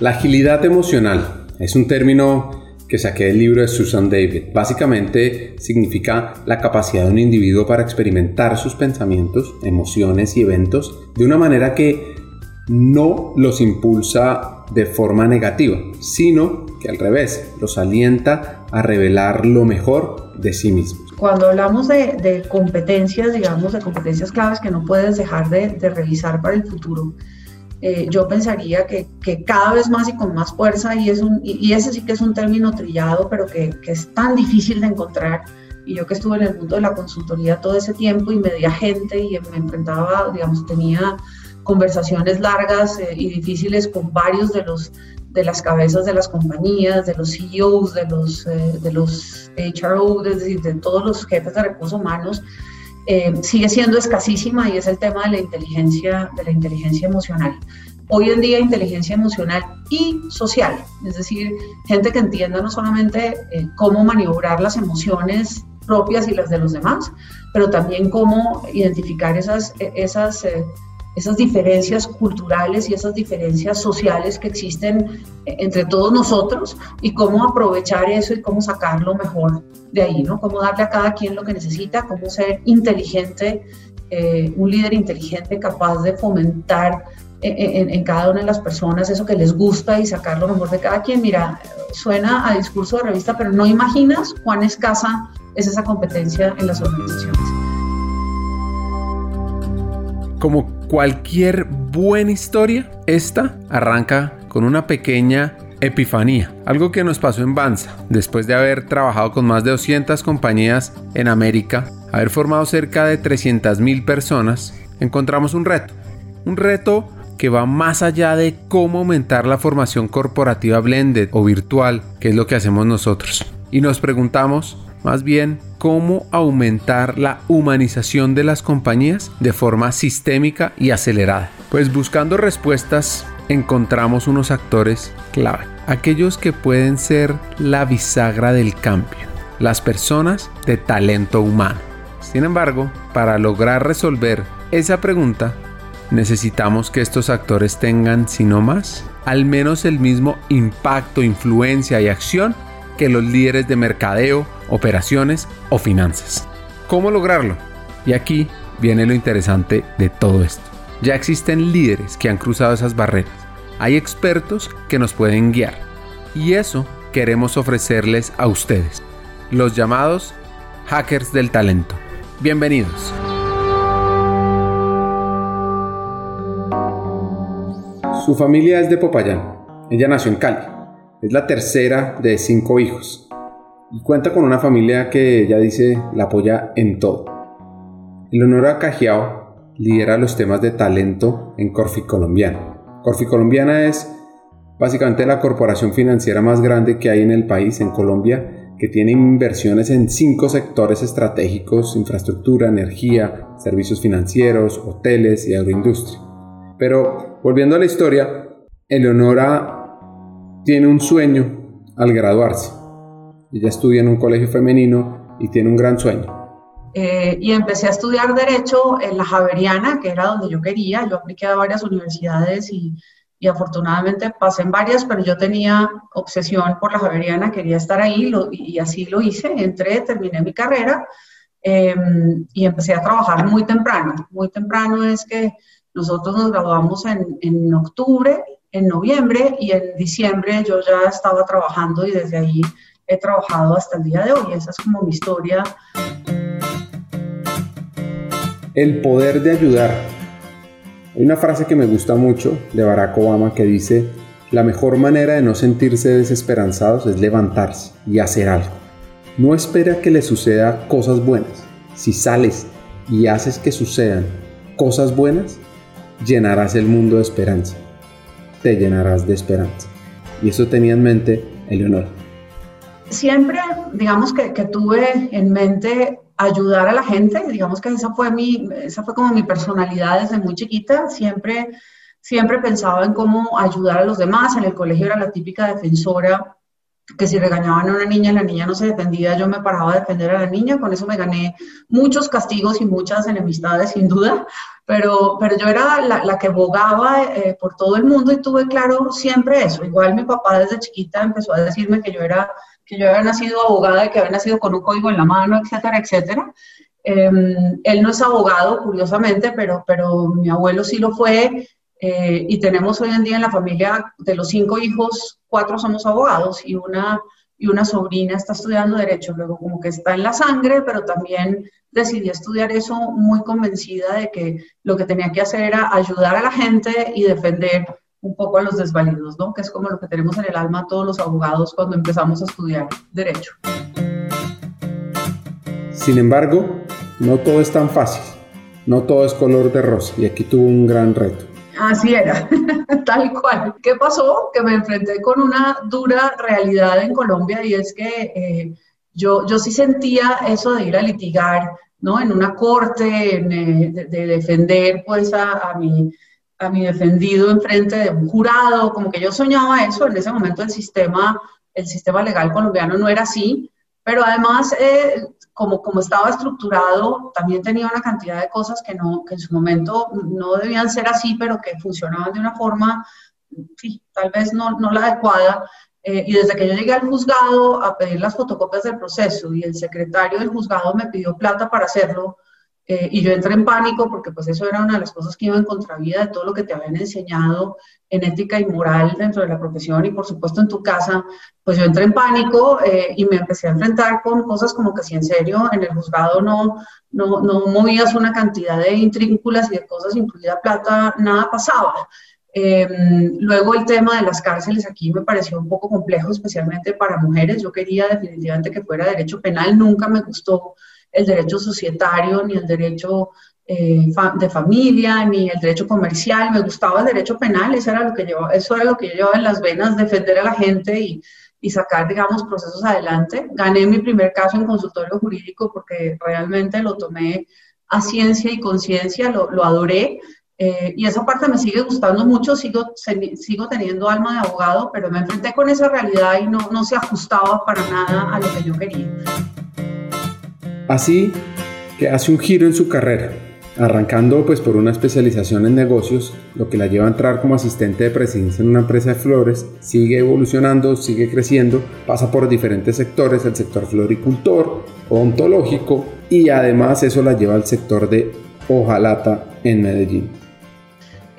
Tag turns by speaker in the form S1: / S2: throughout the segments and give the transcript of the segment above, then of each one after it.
S1: La agilidad emocional es un término que saqué del libro de Susan David. Básicamente significa la capacidad de un individuo para experimentar sus pensamientos, emociones y eventos de una manera que no los impulsa de forma negativa, sino que al revés, los alienta a revelar lo mejor de sí mismos.
S2: Cuando hablamos de, competencias, digamos, de competencias claves que no puedes dejar de, revisar para el futuro, eh, yo pensaría que, cada vez más y con más fuerza, y, es un, y, ese sí que es un término trillado, pero que, es tan difícil de encontrar, y yo que estuve en el mundo de la consultoría todo ese tiempo y media gente y me enfrentaba, digamos, tenía conversaciones largas eh, y difíciles con varios de los de las cabezas de las compañías, de los CEOs, de los, eh, de los HRO, es decir, de todos los jefes de recursos humanos, eh, sigue siendo escasísima y es el tema de la inteligencia, de la inteligencia emocional. Hoy en día inteligencia emocional y social, es decir, gente que entienda no solamente eh, cómo maniobrar las emociones propias y las de los demás, pero también cómo identificar esas, esas esas diferencias culturales y esas diferencias sociales que existen entre todos nosotros y cómo aprovechar eso y cómo sacarlo mejor de ahí, ¿no? Cómo darle a cada quien lo que necesita, cómo ser inteligente, eh, un líder inteligente capaz de fomentar en, en, cada una de las personas eso que les gusta y sacar lo mejor de cada quien. Mira, suena a discurso de revista, pero no imaginas cuán escasa es esa competencia en las organizaciones.
S1: Como cualquier buena historia, esta arranca con una pequeña epifanía, algo que nos pasó en Banza, después de haber trabajado con más de 200 compañías en América, haber formado cerca de 300 mil personas, encontramos un reto, un reto que va más allá de cómo aumentar la formación corporativa blended o virtual, que es lo que hacemos nosotros. Y nos preguntamos, más bien, cómo aumentar la humanización de las compañías de forma sistémica y acelerada. Pues buscando respuestas encontramos unos actores clave, aquellos que pueden ser la bisagra del cambio, las personas de talento humano. Sin embargo, para lograr resolver esa pregunta, necesitamos que estos actores tengan, si no más, al menos el mismo impacto, influencia y acción que los líderes de mercadeo, operaciones o finanzas. ¿Cómo lograrlo? Y aquí viene lo interesante de todo esto. Ya existen líderes que han cruzado esas barreras. Hay expertos que nos pueden guiar. Y eso queremos ofrecerles a ustedes, los llamados hackers del talento. Bienvenidos. Su familia es de Popayán. Ella nació en Cali es la tercera de cinco hijos y cuenta con una familia que ella dice la apoya en todo. Eleonora Cajiao lidera los temas de talento en Corfi Colombiana. Corfi Colombiana es básicamente la corporación financiera más grande que hay en el país, en Colombia, que tiene inversiones en cinco sectores estratégicos, infraestructura, energía, servicios financieros, hoteles y agroindustria. Pero volviendo a la historia, Eleonora tiene un sueño al graduarse. Ella estudia en un colegio femenino y tiene un gran sueño.
S2: Eh, y empecé a estudiar Derecho en la Javeriana, que era donde yo quería. Yo apliqué a varias universidades y, y afortunadamente pasé en varias, pero yo tenía obsesión por la Javeriana, quería estar ahí y así lo hice. Entré, terminé mi carrera em, y empecé a trabajar muy temprano. Muy temprano es que nosotros nos graduamos en, en octubre en noviembre y en diciembre yo ya estaba trabajando y desde ahí he trabajado hasta el día de hoy. Esa es como mi historia.
S1: El poder de ayudar. Hay una frase que me gusta mucho de Barack Obama que dice, la mejor manera de no sentirse desesperanzados es levantarse y hacer algo. No espera que le suceda cosas buenas. Si sales y haces que sucedan cosas buenas, llenarás el mundo de esperanza te llenarás de esperanza. Y eso tenía en mente Eleonora.
S2: Siempre, digamos que, que, tuve en mente ayudar a la gente, digamos que esa fue, mi, esa fue como mi personalidad desde muy chiquita, siempre, siempre pensaba en cómo ayudar a los demás, en el colegio era la típica defensora que si regañaban a una niña, la niña no se defendía, yo me paraba a defender a la niña, con eso me gané muchos castigos y muchas enemistades, sin duda, pero, pero yo era la, la que bogaba eh, por todo el mundo y tuve claro siempre eso. Igual mi papá desde chiquita empezó a decirme que yo era que yo había nacido abogada y que había nacido con un código en la mano, etcétera, etcétera. Em, él no es abogado, curiosamente, pero, pero mi abuelo sí lo fue eh, y tenemos hoy en día en la familia de los cinco hijos, cuatro somos abogados y una, y una sobrina está estudiando derecho, luego como que está en la sangre, pero también decidí estudiar eso muy convencida de que lo que tenía que hacer era ayudar a la gente y defender un poco a los desvalidos, ¿no? Que es como lo que tenemos en el alma todos los abogados cuando empezamos a estudiar derecho.
S1: Sin embargo, no todo es tan fácil, no todo es color de rosa y aquí tuvo un gran reto.
S2: Así era, tal cual. ¿Qué pasó? Que me enfrenté con una dura realidad en Colombia y es que eh, yo, yo sí sentía eso de ir a litigar, ¿no? En una corte, eh, de, defender pues a, a, mi, a mi defendido en frente de un jurado, como que yo soñaba eso, en ese momento el sistema, el sistema legal colombiano no era así, pero además, eh, como, como estaba estructurado, también tenía una cantidad de cosas que, no, que en su momento no debían ser así, pero que funcionaban de una forma, sí, tal vez no, no la adecuada. Eh, y desde que yo llegué al juzgado a pedir las fotocopias del proceso y el secretario del juzgado me pidió plata para hacerlo, eh, y yo entré en pánico porque pues eso era una de las cosas que iba en contravía de todo lo que te habían enseñado en ética y moral dentro de la profesión y por supuesto en tu casa, pues yo entré en pánico eh, y me empecé a enfrentar con cosas como que si en serio en el juzgado no, no, no movías una cantidad de intrínculas y de cosas, incluida plata, nada pasaba. Em, luego el tema de las cárceles aquí me pareció un poco complejo, especialmente para mujeres. Yo quería definitivamente que fuera derecho penal, nunca me gustó el derecho societario, ni el derecho eh, de familia, ni el derecho comercial, me gustaba el derecho penal, eso era lo que, llevaba, eso era lo que yo llevaba en las venas, defender a la gente y, y sacar, digamos, procesos adelante. Gané mi primer caso en consultorio jurídico porque realmente lo tomé a ciencia y conciencia, lo, lo, adoré. Eh, y esa parte me sigue gustando mucho, sigo, sigo teniendo alma de abogado, pero me enfrenté con esa realidad y no, no se ajustaba para nada a lo que yo quería.
S1: Así que hace un giro en su carrera, arrancando pues por una especialización en negocios, lo que la lleva a entrar como asistente de presidencia en una empresa de flores, sigue evolucionando, sigue creciendo, pasa por diferentes sectores, el sector floricultor, ontológico y además eso la lleva al sector de hojalata en Medellín.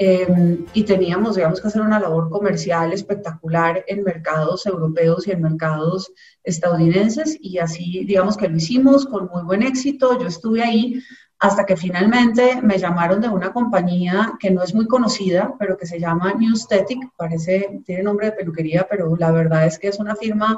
S2: Em, y teníamos, digamos, que hacer una labor comercial espectacular en mercados europeos y en mercados estadounidenses y así, digamos que lo hicimos con muy buen éxito. Yo estuve ahí hasta que finalmente me llamaron de una compañía que no es muy conocida, pero que se llama Newstetic, parece, tiene nombre de peluquería, pero la verdad es que es una firma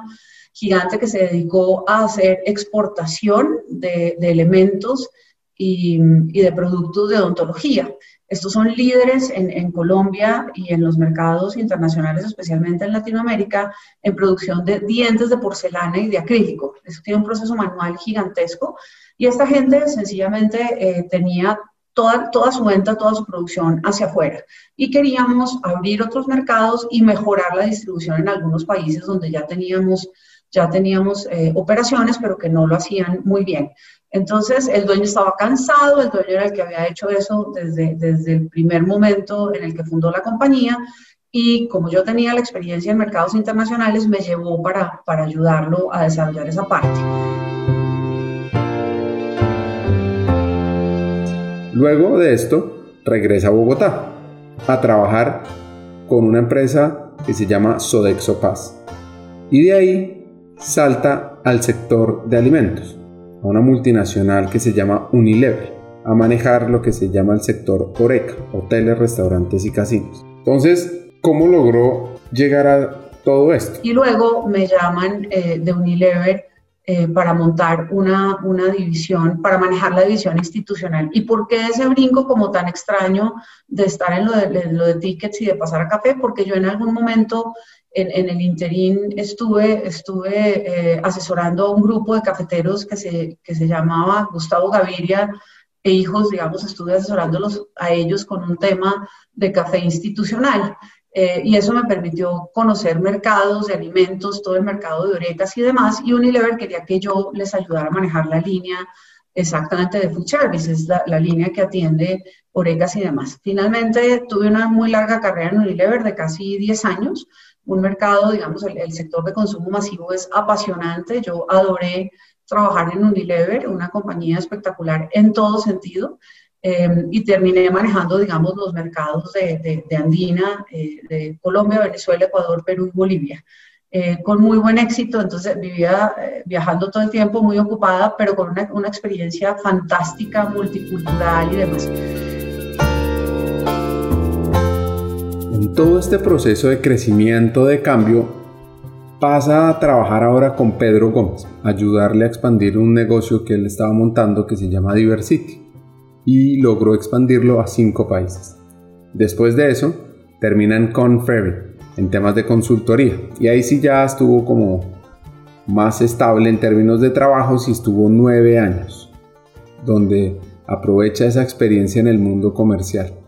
S2: gigante que se dedicó a hacer exportación de, de elementos y, y, de productos de odontología. Estos son líderes en, Colombia y en los mercados internacionales, especialmente en Latinoamérica, en producción de dientes de porcelana y de acrílico. Eso tiene un proceso manual gigantesco y esta gente sencillamente eh, tenía toda, toda su venta, toda su producción hacia afuera. Y queríamos abrir otros mercados y mejorar la distribución en algunos países donde ya teníamos ya teníamos eh, operaciones, pero que no lo hacían muy bien. Entonces, el dueño estaba cansado, el dueño era el que había hecho eso desde, desde el primer momento en el que fundó la compañía, y como yo tenía la experiencia en mercados internacionales, me llevó para, para ayudarlo a desarrollar esa parte.
S1: Luego de esto, regresa a Bogotá a trabajar con una empresa que se llama Sodexo Paz. Y de ahí salta al sector de alimentos, a una multinacional que se llama Unilever, a manejar lo que se llama el sector Oreca, hoteles, restaurantes y casinos. Entonces, ¿cómo logró llegar a todo esto?
S2: Y luego me llaman eh, de Unilever eh, para montar una, una división, para manejar la división institucional. ¿Y por qué ese brinco como tan extraño de estar en lo lo de tickets y de pasar a café? Porque yo en algún momento en, el interín estuve, estuve eh, asesorando a un grupo de cafeteros que se, que se llamaba Gustavo Gaviria e hijos, digamos, estuve asesorándolos a ellos con un tema de café institucional. Eh, y eso me permitió conocer mercados de alimentos, todo el mercado de orecas y demás. Y Unilever quería que yo les ayudara a manejar la línea exactamente de food service, es la, línea que atiende orecas y demás. Finalmente tuve una muy larga carrera en Unilever de casi 10 años. Un mercado, digamos, el, sector de consumo masivo es apasionante. Yo adoré trabajar en Unilever, una compañía espectacular en todo sentido. Em, y terminé manejando, digamos, los mercados de, de, Andina, eh, de Colombia, Venezuela, Ecuador, Perú y Bolivia. Eh, con muy buen éxito, entonces vivía eh, viajando todo el tiempo, muy ocupada, pero con una, una experiencia fantástica, multicultural y demás.
S1: Todo este proceso de crecimiento, de cambio, pasa a trabajar ahora con Pedro Gómez, ayudarle a expandir un negocio que él estaba montando que se llama Diversity y logró expandirlo a cinco países. Después de eso, terminan con Ferry en temas de consultoría y ahí sí ya estuvo como más estable en términos de trabajo y estuvo nueve años, donde aprovecha esa experiencia en el mundo comercial.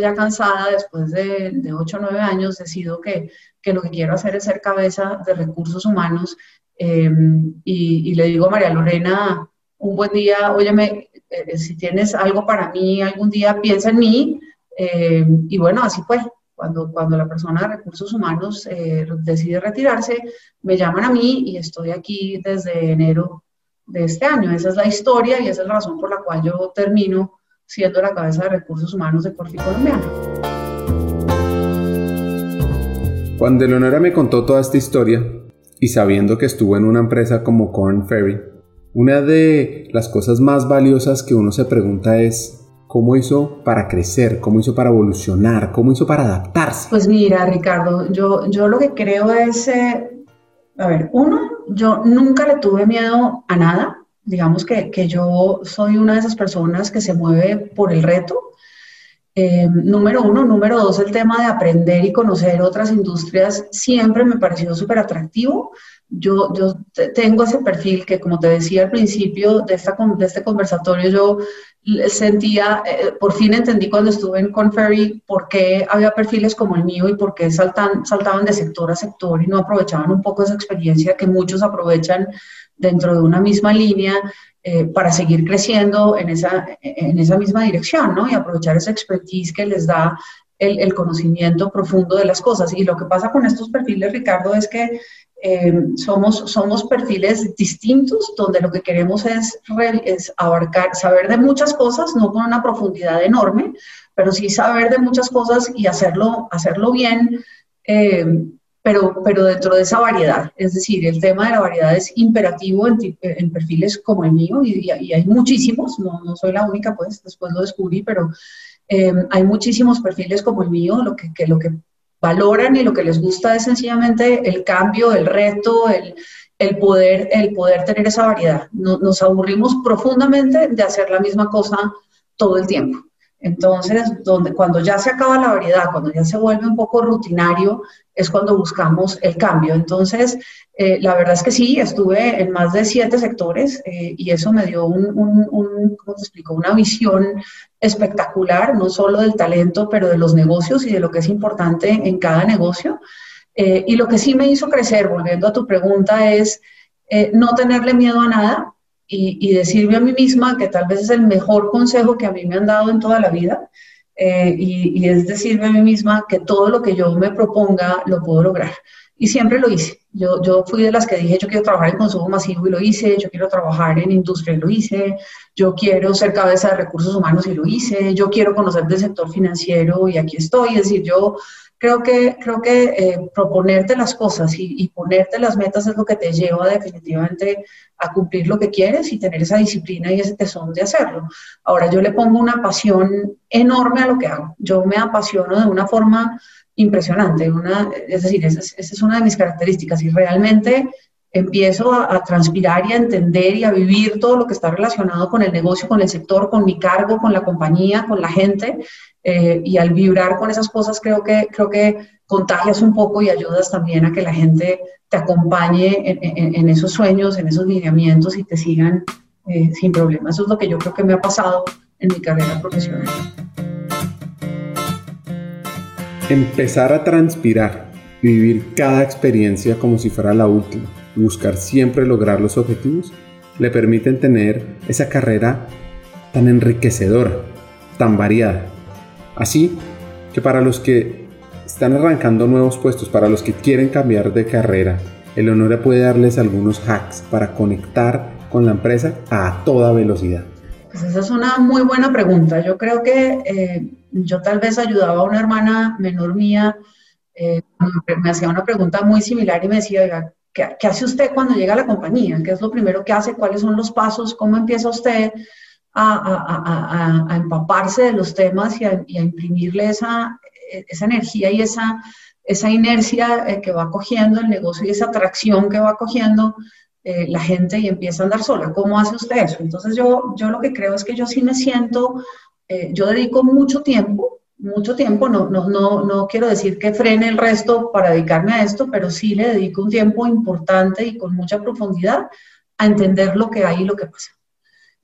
S2: Ya cansada, después de, de 8 o 9 años, decido que, que, lo que quiero hacer es ser cabeza de recursos humanos eh, y, y, le digo a María Lorena un buen día, óyeme, eh, si tienes algo para mí algún día, piensa en mí. Eh, y bueno, así fue. Cuando, cuando la persona de recursos humanos eh, decide retirarse, me llaman a mí y estoy aquí desde enero de este año. Esa es la historia y esa es la razón por la cual yo termino siendo la cabeza de recursos humanos de Corfi Colombiana.
S1: Cuando Eleonora me contó toda esta historia y sabiendo que estuvo en una empresa como Corn Ferry, una de las cosas más valiosas que uno se pregunta es cómo hizo para crecer, cómo hizo para evolucionar, cómo hizo para adaptarse.
S2: Pues mira, Ricardo, yo, yo lo que creo es, eh, a ver, uno, yo nunca le tuve miedo a nada. Digamos que, que yo soy una de esas personas que se mueve por el reto. Eh, número uno. Número dos, el tema de aprender y conocer otras industrias siempre me pareció súper atractivo yo, yo tengo ese perfil que, como te decía al principio de, esta, de este conversatorio, yo sentía, eh, por fin entendí cuando estuve en Conferry por qué había perfiles como el mío y por qué saltan, saltaban de sector a sector y no aprovechaban un poco esa experiencia que muchos aprovechan dentro de una misma línea eh, para seguir creciendo en esa, en esa misma dirección, ¿no? Y aprovechar esa expertise que les da el, el, conocimiento profundo de las cosas. Y lo que pasa con estos perfiles, Ricardo, es que eh, somos, somos perfiles distintos donde lo que queremos es, es, abarcar, saber de muchas cosas, no con una profundidad enorme, pero sí saber de muchas cosas y hacerlo, hacerlo bien, eh, pero, pero dentro de esa variedad. Es decir, el tema de la variedad es imperativo en, en perfiles como el mío y, y, hay muchísimos, no, no, soy la única, pues después lo descubrí, pero eh, hay muchísimos perfiles como el mío, lo que, que lo que valoran y lo que les gusta es sencillamente el cambio, el reto, el, el poder, el poder tener esa variedad. nos aburrimos profundamente de hacer la misma cosa todo el tiempo. Entonces, donde, cuando ya se acaba la variedad, cuando ya se vuelve un poco rutinario, es cuando buscamos el cambio. Entonces, eh, la verdad es que sí, estuve en más de siete sectores eh, y eso me dio un, un, ¿cómo te explico? una visión espectacular, no solo del talento, pero de los negocios y de lo que es importante en cada negocio. Eh, y lo que sí me hizo crecer, volviendo a tu pregunta, es no tenerle miedo a nada, y, decirme a mí misma que tal vez es el mejor consejo que a mí me han dado en toda la vida. Eh, y, y, es decirme a mí misma que todo lo que yo me proponga lo puedo lograr. Y siempre lo hice. Yo, yo fui de las que dije, yo quiero trabajar en consumo masivo y lo hice, yo quiero trabajar en industria y lo hice, yo quiero ser cabeza de recursos humanos y lo hice, yo quiero conocer del sector financiero y aquí estoy. Es decir, yo creo que, creo que eh, proponerte las cosas y, ponerte las metas es lo que te lleva definitivamente a cumplir lo que quieres y tener esa disciplina y ese tesón de hacerlo. Ahora, yo le pongo una pasión enorme a lo que hago. Yo me apasiono de una forma impresionante. Una, es decir, esa es, esa es una de mis características y realmente empiezo a, transpirar y a entender y a vivir todo lo que está relacionado con el negocio, con el sector, con mi cargo, con la compañía, con la gente. Eh, y al vibrar con esas cosas creo que, creo que contagias un poco y ayudas también a que la gente te acompañe en, esos sueños, en esos lineamientos y te sigan eh, sin problema. Eso es lo que yo creo que me ha pasado en mi carrera profesional.
S1: Empezar a transpirar y vivir cada experiencia como si fuera la última y buscar siempre lograr los objetivos le permiten tener esa carrera tan enriquecedora, tan variada. Así que para los que están arrancando nuevos puestos, para los que quieren cambiar de carrera, el honor puede darles algunos hacks para conectar con la empresa a toda velocidad.
S2: Pues esa es una muy buena pregunta. Yo creo que eh, yo tal vez ayudaba a una hermana menor mía, eh, me hacía una pregunta muy similar y me decía, ¿qué, ¿qué, hace usted cuando llega a la compañía? ¿Qué es lo primero que hace? ¿Cuáles son los pasos? ¿Cómo empieza usted a, a, a, a empaparse de los temas y a, imprimirle esa, esa energía y esa, esa inercia eh, que va cogiendo el negocio y esa atracción que va cogiendo eh, la gente y empieza a andar sola. ¿Cómo hace usted eso? Entonces yo, yo lo que creo es que yo sí me siento, eh, yo dedico mucho tiempo, mucho tiempo, no, no, no, no quiero decir que frene el resto para dedicarme a esto, pero sí le dedico un tiempo importante y con mucha profundidad a entender lo que hay y lo que pasa.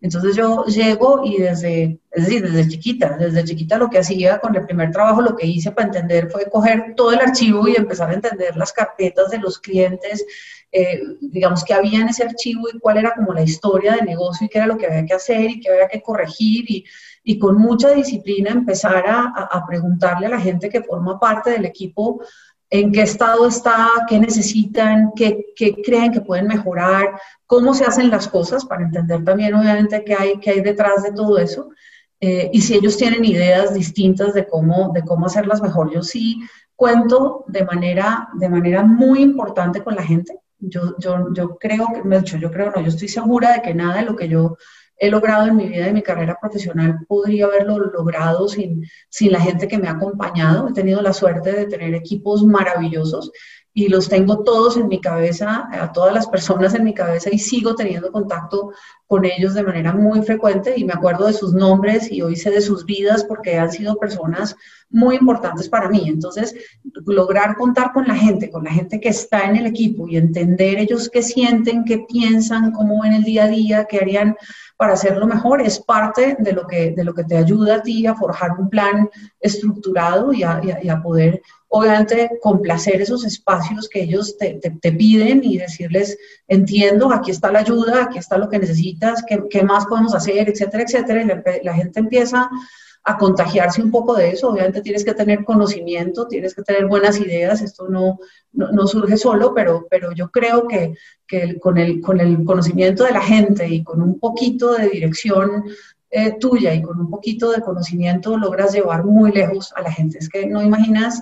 S2: Entonces yo llego y desde, es decir, desde chiquita, desde chiquita lo que hacía con el primer trabajo, lo que hice para entender fue coger todo el archivo y empezar a entender las carpetas de los clientes, eh, digamos, qué había en ese archivo y cuál era como la historia de negocio y qué era lo que había que hacer y qué había que corregir y, y con mucha disciplina empezar a, a preguntarle a la gente que forma parte del equipo en qué estado está, qué necesitan, qué, qué, creen que pueden mejorar, cómo se hacen las cosas, para entender también obviamente qué hay, qué hay detrás de todo eso. Eh, y si ellos tienen ideas distintas de cómo, de cómo hacerlas mejor. Yo sí cuento de manera, de manera muy importante con la gente. Yo, yo, yo creo, que, me dicho, yo creo, no, yo estoy segura de que nada de lo que yo he logrado en mi vida y mi carrera profesional podría haberlo logrado sin, sin la gente que me ha acompañado. He tenido la suerte de tener equipos maravillosos y los tengo todos en mi cabeza, a todas las personas en mi cabeza y sigo teniendo contacto con ellos de manera muy frecuente y me acuerdo de sus nombres y hoy sé de sus vidas porque han sido personas muy importantes para mí. Entonces, lograr contar con la gente, con la gente que está en el equipo y entender ellos qué sienten, qué piensan, cómo ven el día a día, qué harían para hacerlo mejor, es parte de lo que, de lo que te ayuda a ti a forjar un plan estructurado y a, y a, poder, obviamente, complacer esos espacios que ellos te, te, te, piden y decirles, entiendo, aquí está la ayuda, aquí está lo que necesitas, qué, qué más podemos hacer, etcétera, etcétera. Y la, la gente empieza a contagiarse un poco de eso. Obviamente tienes que tener conocimiento, tienes que tener buenas ideas, esto no, no, surge solo, pero, pero yo creo que, que con, el, con el conocimiento de la gente y con un poquito de dirección eh, tuya y con un poquito de conocimiento logras llevar muy lejos a la gente. Es que no imaginas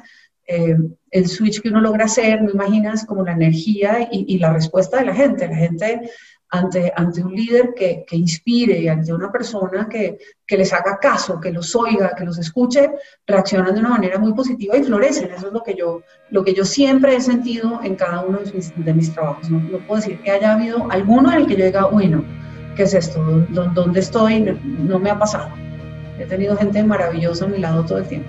S2: eh, el switch que uno logra hacer, no imaginas como la energía y, y la respuesta de la gente. La gente ante, ante un líder que, que inspire ante una persona que, que, les haga caso, que los oiga, que los escuche, reaccionan de una manera muy positiva y florecen. Eso es lo que yo, lo que yo siempre he sentido en cada uno de mis, de mis trabajos. No, no, puedo decir que haya habido alguno en el que yo diga, uy, no, ¿qué es esto? ¿Dónde estoy? No, no me ha pasado. He tenido gente maravillosa a mi lado todo el tiempo.